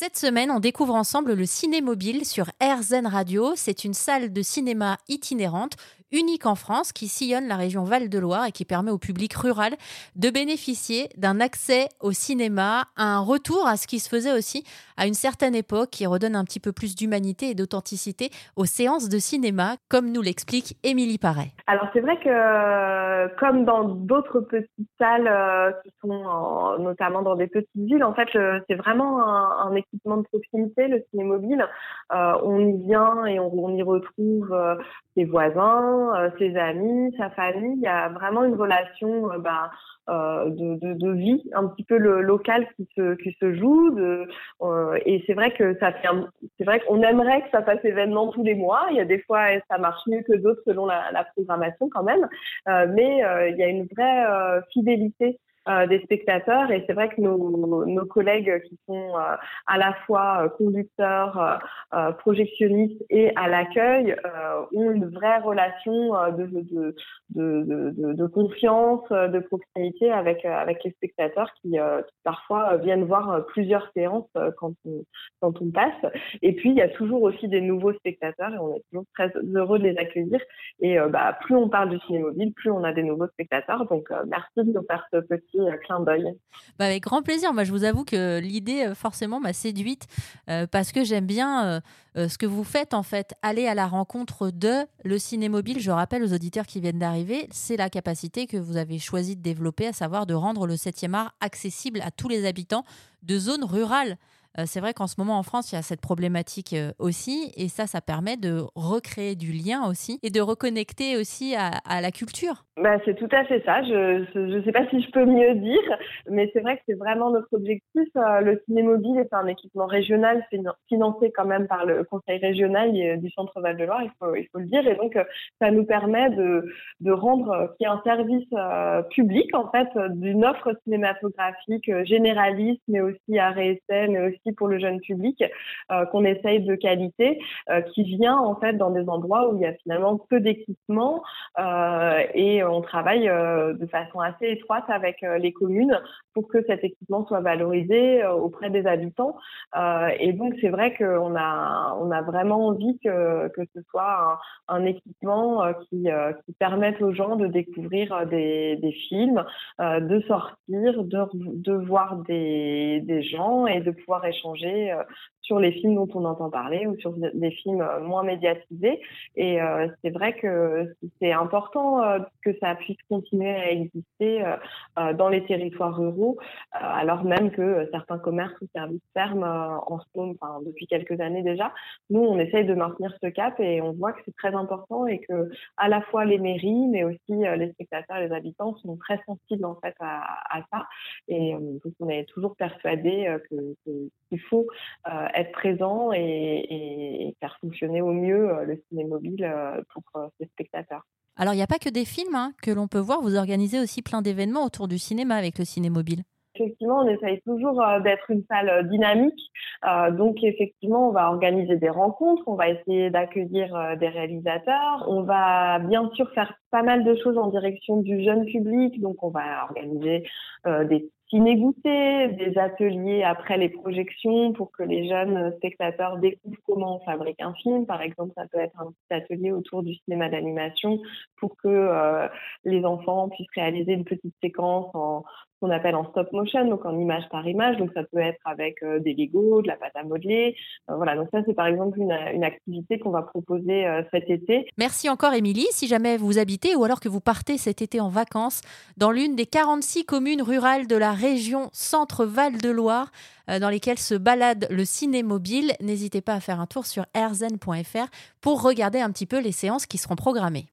Cette semaine, on découvre ensemble le Ciné Mobile sur RZN Radio. C'est une salle de cinéma itinérante unique en France qui sillonne la région Val-de-Loire et qui permet au public rural de bénéficier d'un accès au cinéma, un retour à ce qui se faisait aussi à une certaine époque qui redonne un petit peu plus d'humanité et d'authenticité aux séances de cinéma, comme nous l'explique Émilie Paré. Alors c'est vrai que comme dans d'autres petites salles euh, qui sont notamment dans des petites villes, en fait c'est vraiment un, équipement de proximité, le ciné mobile. Euh, on y vient et on, y retrouve euh, ses voisins, euh, ses amis, sa famille. Il y a vraiment une relation euh, bah, euh, de, vie un petit peu le, local qui se, joue. Et c'est vrai que ça c'est vrai qu'on aimerait que ça fasse événement tous les mois. Il y a des fois ça marche mieux que d'autres selon la programmation quand même, mais il y a une vraie fidélité euh, des spectateurs. Et c'est vrai que nos, nos, collègues qui sont euh, à la fois euh, conducteurs, projectionnistes et à l'accueil ont une vraie relation de, de, de, confiance, de proximité avec, avec les spectateurs qui, parfois viennent voir plusieurs séances quand on, quand on passe. Et puis, il y a toujours aussi des nouveaux spectateurs et on est toujours très heureux de les accueillir. Et bah, plus on parle du cinéma mobile, plus on a des nouveaux spectateurs. Donc, merci de faire ce petit Bah, avec grand plaisir. Moi, je vous avoue que l'idée, euh, forcément, m'a séduite euh, parce que j'aime bien euh, ce que vous faites, en fait. Aller à la rencontre de le ciné mobile. Je rappelle aux auditeurs qui viennent d'arriver, c'est la capacité que vous avez choisi de développer, à savoir de rendre le 7e art accessible à tous les habitants de zones rurales. Euh, c'est vrai qu'en ce moment en France, il y a cette problématique euh, aussi, et ça, ça permet de recréer du lien aussi et de reconnecter aussi à, la culture. Bah, c'est tout à fait ça. Je ne sais pas si je peux mieux dire, mais c'est vrai que c'est vraiment notre objectif. Euh, le ciné mobile est un équipement régional financé quand même par le Conseil régional du Centre Val-de-Loire, il faut, il faut le dire, et donc ça nous permet de, de rendre qu'il y un service public en fait d'une offre cinématographique généraliste, mais aussi à réessai, mais aussi pour le jeune public euh, qu'on essaye de qualité, euh, qui vient en fait dans des endroits où il y a finalement peu d'équipements euh, et on travaille de façon assez étroite avec les communes pour que cet équipement soit valorisé auprès des habitants. et donc c'est vrai qu'on a vraiment envie que, ce soit un, équipement qui, permette aux gens de découvrir des, films, de sortir, de, voir des, des gens et de pouvoir échanger euh, sur les films dont on entend parler ou sur des films euh, moins médiatisés. Et euh, c'est vrai que c'est important que ça puisse continuer à exister dans les territoires ruraux, alors même que certains commerces ou services ferment depuis quelques années déjà. Nous, on essaye de maintenir ce cap et on voit que c'est très important et que à la fois les mairies, mais aussi les spectateurs, les habitants sont très sensibles en fait à, ça. Et donc on est toujours persuadé qu'il faut euh, être présent et, faire fonctionner au mieux euh, le ciné mobile euh, pour ses spectateurs. Alors, il n'y a pas que des films hein, que l'on peut voir, vous organisez aussi plein d'événements autour du cinéma avec le ciné mobile. Effectivement, on essaye toujours d'être une salle dynamique. donc, effectivement, on va organiser des rencontres, on va essayer d'accueillir des réalisateurs, on va bien sûr faire pas mal de choses en direction du jeune public. Donc, on va organiser des ciné-goûter, des ateliers après les projections pour que les jeunes spectateurs découvrent comment on fabrique un film. Par exemple, ça peut être un petit atelier autour du cinéma d'animation pour que euh, les enfants puissent réaliser une petite séquence en qu'on appelle en stop motion, donc en image par image. Donc ça peut être avec euh, des Lego, de la pâte à modeler. Euh, voilà, donc ça c'est par exemple une activité qu'on va proposer cet été. Merci encore Émilie. Si jamais vous habitez ou alors que vous partez cet été en vacances dans l'une des 46 communes rurales de la région Centre-Val de Loire euh, dans lesquelles se balade le ciné mobile. N'hésitez pas à faire un tour sur airzen.fr pour regarder un petit peu les séances qui seront programmées.